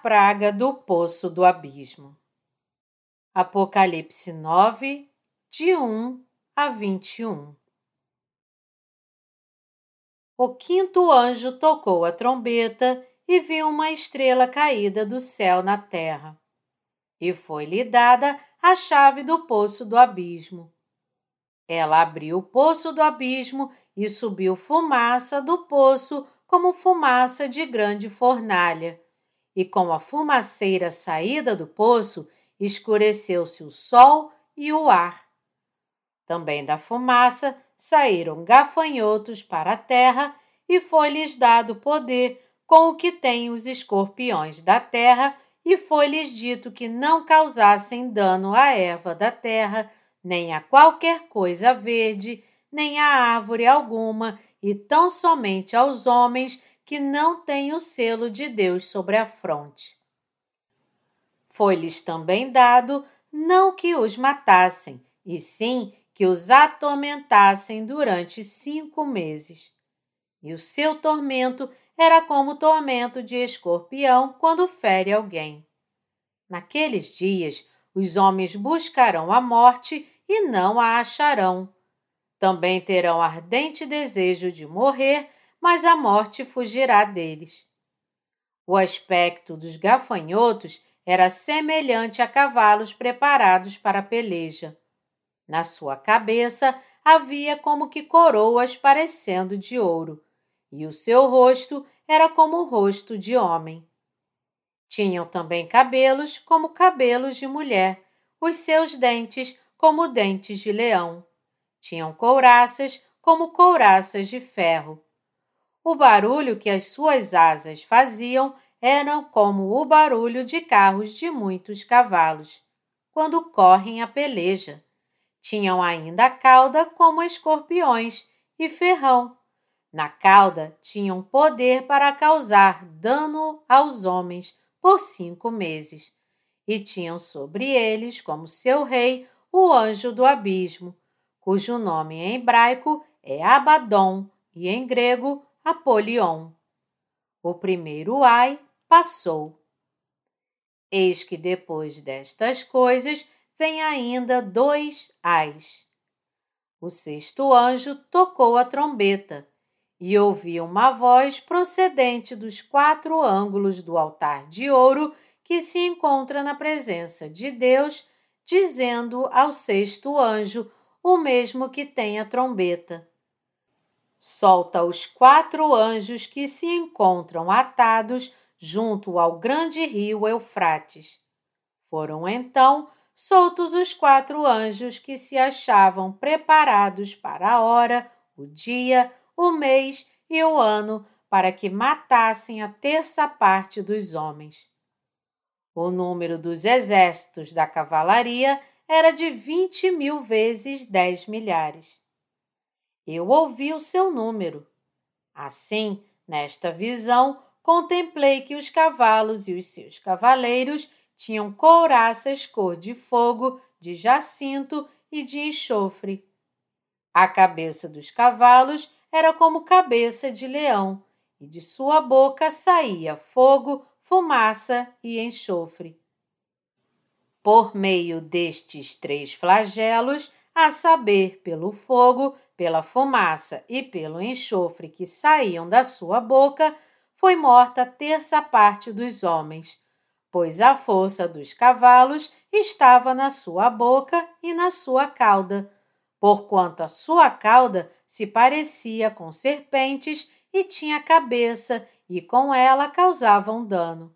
Praga do poço do abismo. Apocalipse 9, de 1 a 21. O quinto anjo tocou a trombeta e viu uma estrela caída do céu na terra. E foi-lhe dada a chave do poço do abismo. Ela abriu o poço do abismo e subiu fumaça do poço como fumaça de grande fornalha e com a fumaceira saída do poço, escureceu-se o sol e o ar. Também da fumaça saíram gafanhotos para a terra e foi-lhes dado poder com o que têm os escorpiões da terra, e foi-lhes dito que não causassem dano à erva da terra, nem a qualquer coisa verde, nem a árvore alguma, e tão somente aos homens que não têm o selo de Deus sobre a fronte. Foi-lhes também dado não que os matassem, e sim que os atormentassem durante cinco meses. E o seu tormento era como o tormento de escorpião quando fere alguém. Naqueles dias, os homens buscarão a morte e não a acharão. Também terão ardente desejo de morrer mas a morte fugirá deles. O aspecto dos gafanhotos era semelhante a cavalos preparados para a peleja. Na sua cabeça havia como que coroas parecendo de ouro, e o seu rosto era como o rosto de homem. Tinham também cabelos como cabelos de mulher, os seus dentes como dentes de leão. Tinham couraças como couraças de ferro o barulho que as suas asas faziam era como o barulho de carros de muitos cavalos, quando correm a peleja. Tinham ainda a cauda como escorpiões e ferrão. Na cauda tinham poder para causar dano aos homens por cinco meses. E tinham sobre eles, como seu rei, o anjo do abismo, cujo nome em hebraico é Abaddon e em grego Apolion. O primeiro ai passou. Eis que depois destas coisas vem ainda dois ais. O sexto anjo tocou a trombeta e ouvi uma voz procedente dos quatro ângulos do altar de ouro que se encontra na presença de Deus, dizendo ao sexto anjo, o mesmo que tem a trombeta: solta os quatro anjos que se encontram atados junto ao grande rio Eufrates. Foram então soltos os quatro anjos que se achavam preparados para a hora, o dia, o mês e o ano para que matassem a terça parte dos homens. O número dos exércitos da cavalaria era de vinte mil vezes dez milhares eu ouvi o seu número. Assim, nesta visão, contemplei que os cavalos e os seus cavaleiros tinham couraças cor de fogo, de jacinto e de enxofre. A cabeça dos cavalos era como cabeça de leão, e de sua boca saía fogo, fumaça e enxofre. Por meio destes três flagelos, a saber, pelo fogo, pela fumaça e pelo enxofre que saíam da sua boca, foi morta terça parte dos homens, pois a força dos cavalos estava na sua boca e na sua cauda, porquanto a sua cauda se parecia com serpentes e tinha cabeça, e com ela causavam dano.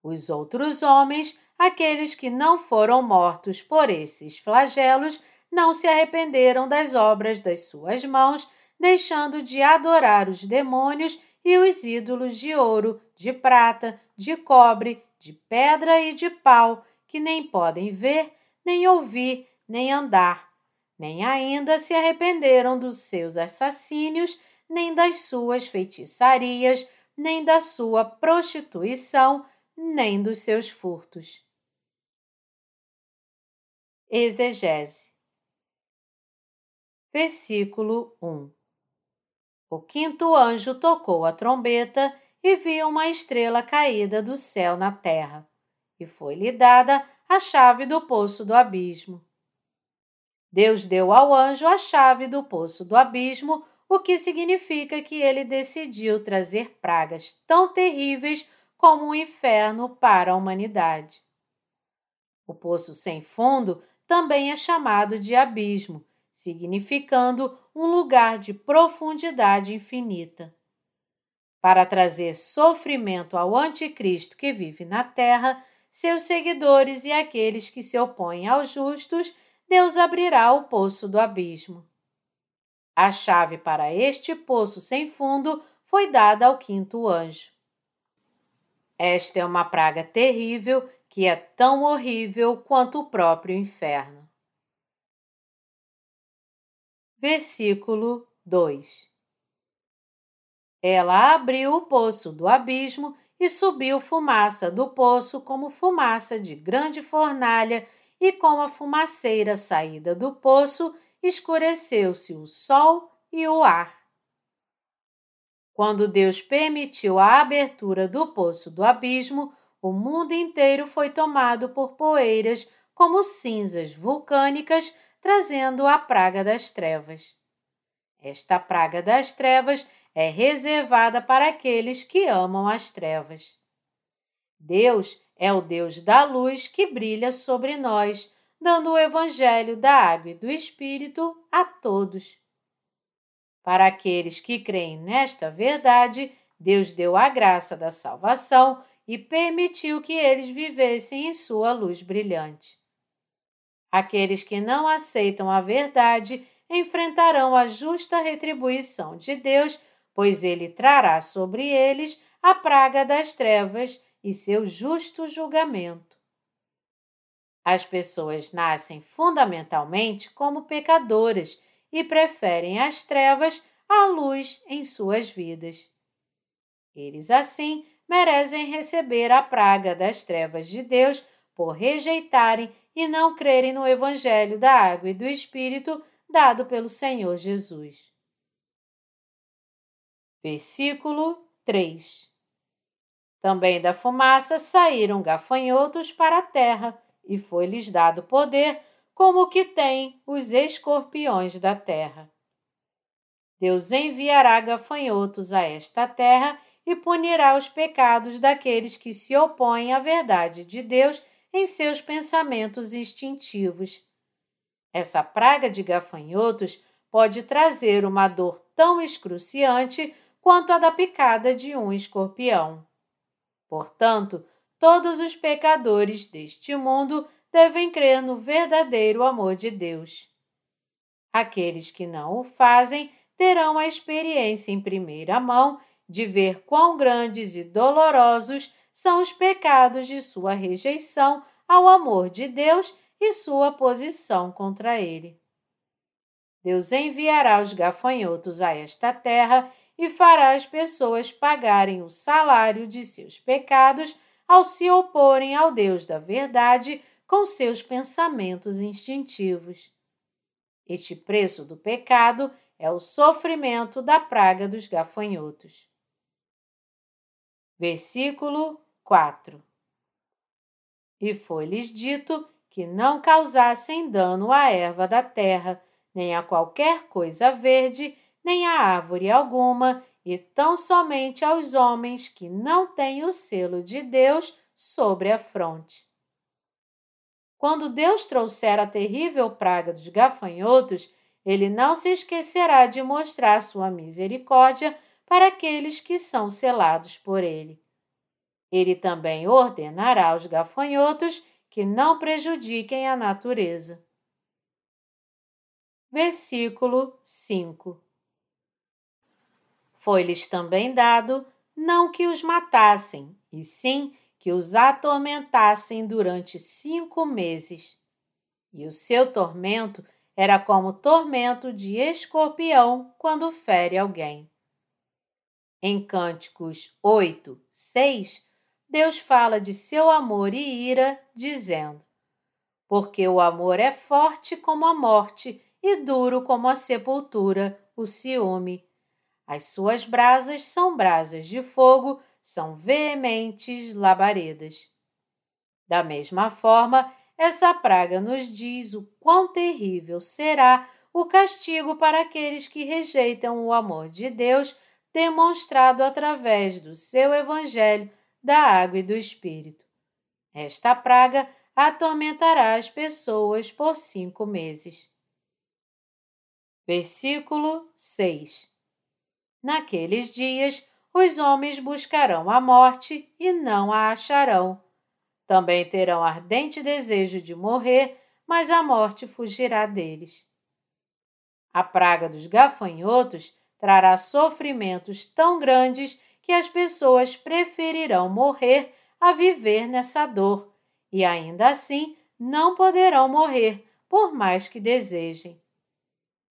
Os outros homens, aqueles que não foram mortos por esses flagelos, não se arrependeram das obras das suas mãos, deixando de adorar os demônios e os ídolos de ouro, de prata, de cobre, de pedra e de pau, que nem podem ver, nem ouvir, nem andar. Nem ainda se arrependeram dos seus assassínios, nem das suas feitiçarias, nem da sua prostituição, nem dos seus furtos. Exegese Versículo 1 O quinto anjo tocou a trombeta e viu uma estrela caída do céu na terra, e foi-lhe dada a chave do poço do abismo. Deus deu ao anjo a chave do poço do abismo, o que significa que ele decidiu trazer pragas tão terríveis como o um inferno para a humanidade. O poço sem fundo também é chamado de abismo, significando um lugar de profundidade infinita. Para trazer sofrimento ao anticristo que vive na terra, seus seguidores e aqueles que se opõem aos justos, Deus abrirá o poço do abismo. A chave para este poço sem fundo foi dada ao quinto anjo. Esta é uma praga terrível que é tão horrível quanto o próprio inferno. Versículo 2 Ela abriu o poço do abismo e subiu fumaça do poço como fumaça de grande fornalha, e com a fumaceira saída do poço escureceu-se o sol e o ar. Quando Deus permitiu a abertura do poço do abismo, o mundo inteiro foi tomado por poeiras como cinzas vulcânicas, trazendo a praga das trevas. Esta praga das trevas é reservada para aqueles que amam as trevas. Deus é o Deus da luz que brilha sobre nós, dando o Evangelho da água e do Espírito a todos. Para aqueles que creem nesta verdade, Deus deu a graça da salvação e permitiu que eles vivessem em sua luz brilhante. Aqueles que não aceitam a verdade enfrentarão a justa retribuição de Deus, pois ele trará sobre eles a praga das trevas e seu justo julgamento. As pessoas nascem fundamentalmente como pecadoras e preferem as trevas à luz em suas vidas. Eles, assim, merecem receber a praga das trevas de Deus por rejeitarem e não crerem no Evangelho da Água e do Espírito dado pelo Senhor Jesus. Versículo 3 Também da fumaça saíram gafanhotos para a terra, e foi-lhes dado poder como o que tem os escorpiões da terra. Deus enviará gafanhotos a esta terra e punirá os pecados daqueles que se opõem à verdade de Deus em seus pensamentos instintivos. Essa praga de gafanhotos pode trazer uma dor tão excruciante quanto a da picada de um escorpião. Portanto, todos os pecadores deste mundo devem crer no verdadeiro amor de Deus. Aqueles que não o fazem terão a experiência em primeira mão de ver quão grandes e dolorosos são os pecados de sua rejeição ao amor de Deus e sua posição contra ele. Deus enviará os gafanhotos a esta terra e fará as pessoas pagarem o salário de seus pecados ao se oporem ao Deus da verdade com seus pensamentos instintivos. Este preço do pecado é o sofrimento da praga dos gafanhotos. Versículo 4 E foi-lhes dito que não causassem dano à erva da terra, nem a qualquer coisa verde, nem a árvore alguma, e tão somente aos homens que não têm o selo de Deus sobre a fronte. Quando Deus trouxer a terrível praga dos gafanhotos, ele não se esquecerá de mostrar sua misericórdia para aqueles que são selados por ele. Ele também ordenará aos gafanhotos que não prejudiquem a natureza. Versículo 5 Foi-lhes também dado não que os matassem, e sim que os atormentassem durante cinco meses. E o seu tormento era como tormento de escorpião quando fere alguém. Em Cânticos 8, 6, Deus fala de seu amor e ira, dizendo: Porque o amor é forte como a morte e duro como a sepultura, o ciúme. As suas brasas são brasas de fogo, são veementes labaredas. Da mesma forma, essa praga nos diz o quão terrível será o castigo para aqueles que rejeitam o amor de Deus demonstrado através do seu Evangelho da água e do Espírito. Esta praga atormentará as pessoas por cinco meses. Versículo 6 Naqueles dias, os homens buscarão a morte e não a acharão. Também terão ardente desejo de morrer, mas a morte fugirá deles. A praga dos gafanhotos trará sofrimentos tão grandes que as pessoas preferirão morrer a viver nessa dor, e ainda assim não poderão morrer, por mais que desejem.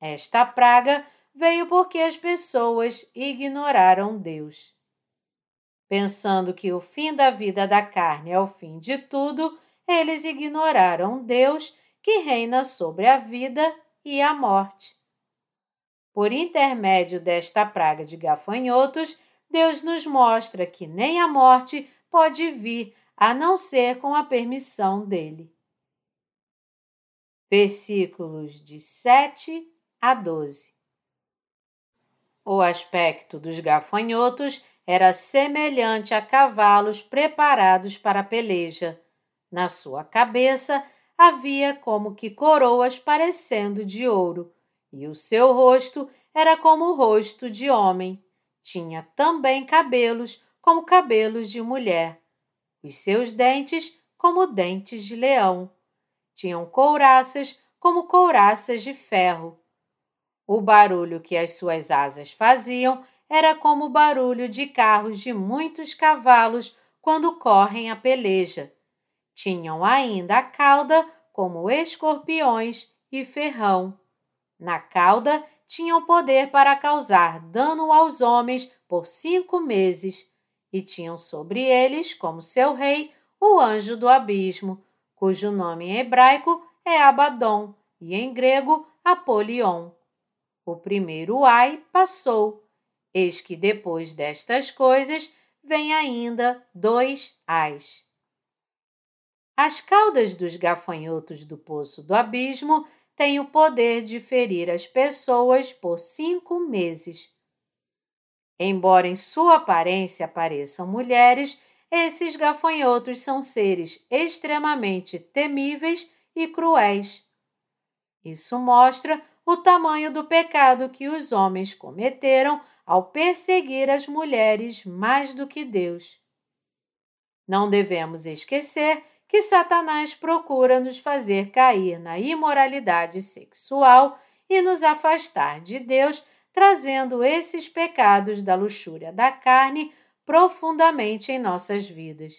Esta praga veio porque as pessoas ignoraram Deus. Pensando que o fim da vida da carne é o fim de tudo, eles ignoraram Deus que reina sobre a vida e a morte. Por intermédio desta praga de gafanhotos, Deus nos mostra que nem a morte pode vir a não ser com a permissão dele. Versículos de 7 a 12. O aspecto dos gafanhotos era semelhante a cavalos preparados para a peleja. Na sua cabeça havia como que coroas parecendo de ouro, e o seu rosto era como o rosto de homem. Tinha também cabelos como cabelos de mulher, os seus dentes como dentes de leão. Tinham couraças como couraças de ferro. O barulho que as suas asas faziam era como o barulho de carros de muitos cavalos quando correm a peleja. Tinham ainda a cauda como escorpiões e ferrão. Na cauda tinham poder para causar dano aos homens por cinco meses, e tinham sobre eles, como seu rei, o anjo do abismo, cujo nome em hebraico é Abaddon e em grego Apolion. O primeiro ai passou, eis que depois destas coisas vem ainda dois ais. As caudas dos gafanhotos do poço do abismo têm o poder de ferir as pessoas por cinco meses. Embora em sua aparência pareçam mulheres, esses gafanhotos são seres extremamente temíveis e cruéis. Isso mostra o tamanho do pecado que os homens cometeram ao perseguir as mulheres mais do que Deus. Não devemos esquecer que Satanás procura nos fazer cair na imoralidade sexual e nos afastar de Deus, trazendo esses pecados da luxúria da carne profundamente em nossas vidas.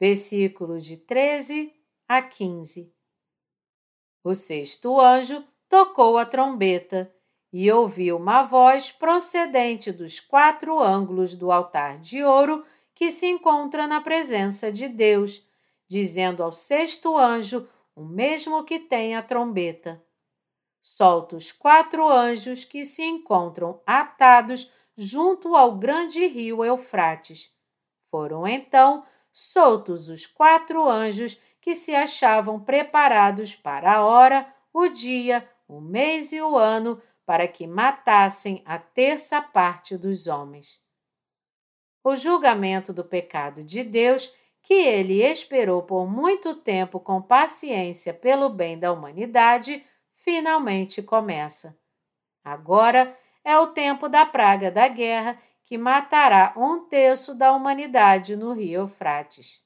Versículos de 13 a 15. O sexto anjo tocou a trombeta e ouviu uma voz procedente dos quatro ângulos do altar de ouro que se encontra na presença de Deus, dizendo ao sexto anjo, o mesmo que tem a trombeta: Solta os quatro anjos que se encontram atados junto ao grande rio Eufrates. Foram então soltos os quatro anjos que se achavam preparados para a hora, o dia, o mês e o ano, para que matassem a terça parte dos homens o julgamento do pecado de Deus, que ele esperou por muito tempo com paciência pelo bem da humanidade, finalmente começa. Agora é o tempo da praga da guerra que matará um terço da humanidade no rio Eufrates.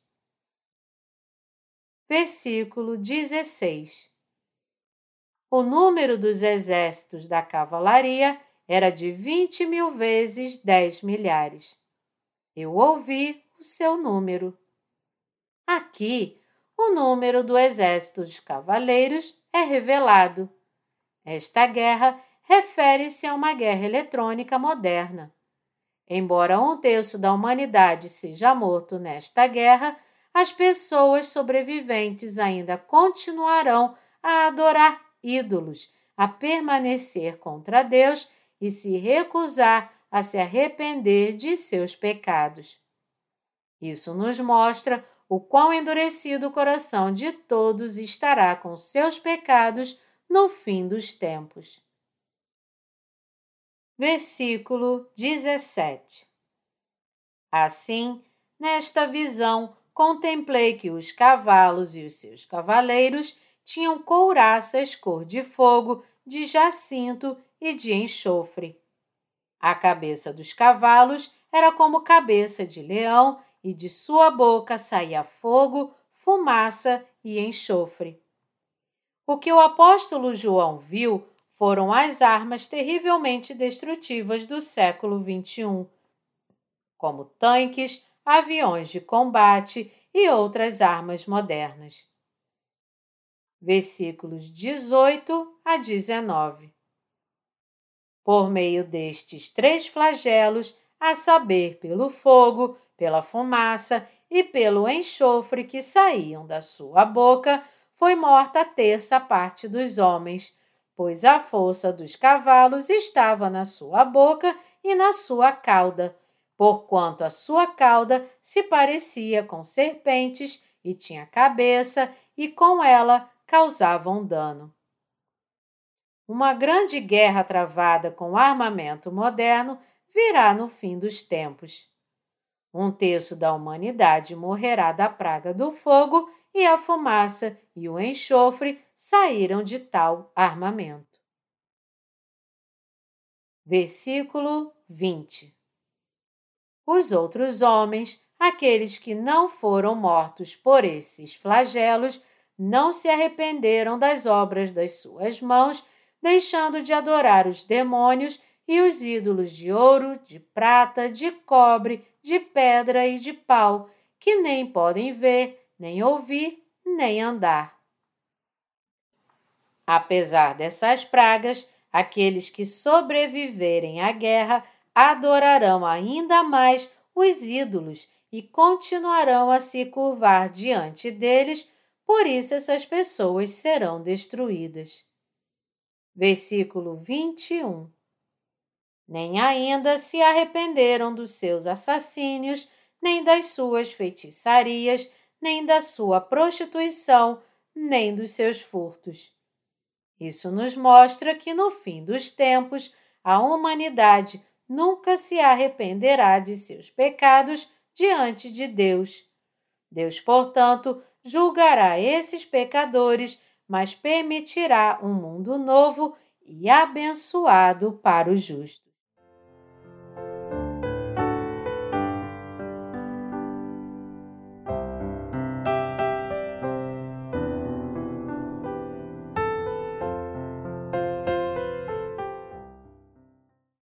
Versículo 16 O número dos exércitos da cavalaria era de vinte mil vezes dez milhares. Eu ouvi o seu número. Aqui, o número do exército de cavaleiros é revelado. Esta guerra refere-se a uma guerra eletrônica moderna. Embora um terço da humanidade seja morto nesta guerra, as pessoas sobreviventes ainda continuarão a adorar ídolos, a permanecer contra Deus e se recusar a se arrepender de seus pecados. Isso nos mostra o quão endurecido o coração de todos estará com seus pecados no fim dos tempos. Versículo 17 Assim, nesta visão, contemplei que os cavalos e os seus cavaleiros tinham couraças cor de fogo, de jacinto e de enxofre. A cabeça dos cavalos era como cabeça de leão e de sua boca saía fogo, fumaça e enxofre. O que o apóstolo João viu foram as armas terrivelmente destrutivas do século XXI, como tanques, aviões de combate e outras armas modernas. Versículos 18 a 19 por meio destes três flagelos, a saber, pelo fogo, pela fumaça e pelo enxofre que saíam da sua boca, foi morta a terça parte dos homens, pois a força dos cavalos estava na sua boca e na sua cauda, porquanto a sua cauda se parecia com serpentes e tinha cabeça, e com ela causavam dano uma grande guerra travada com armamento moderno virá no fim dos tempos. Um terço da humanidade morrerá da praga do fogo e a fumaça e o enxofre saíram de tal armamento. Versículo 20 Os outros homens, aqueles que não foram mortos por esses flagelos, não se arrependeram das obras das suas mãos deixando de adorar os demônios e os ídolos de ouro, de prata, de cobre, de pedra e de pau, que nem podem ver, nem ouvir, nem andar. Apesar dessas pragas, aqueles que sobreviverem à guerra adorarão ainda mais os ídolos e continuarão a se curvar diante deles, por isso essas pessoas serão destruídas versículo 21. Nem ainda se arrependeram dos seus assassínios, nem das suas feitiçarias, nem da sua prostituição, nem dos seus furtos. Isso nos mostra que no fim dos tempos a humanidade nunca se arrependerá de seus pecados diante de Deus. Deus, portanto, julgará esses pecadores mas permitirá um mundo novo e abençoado para os justos.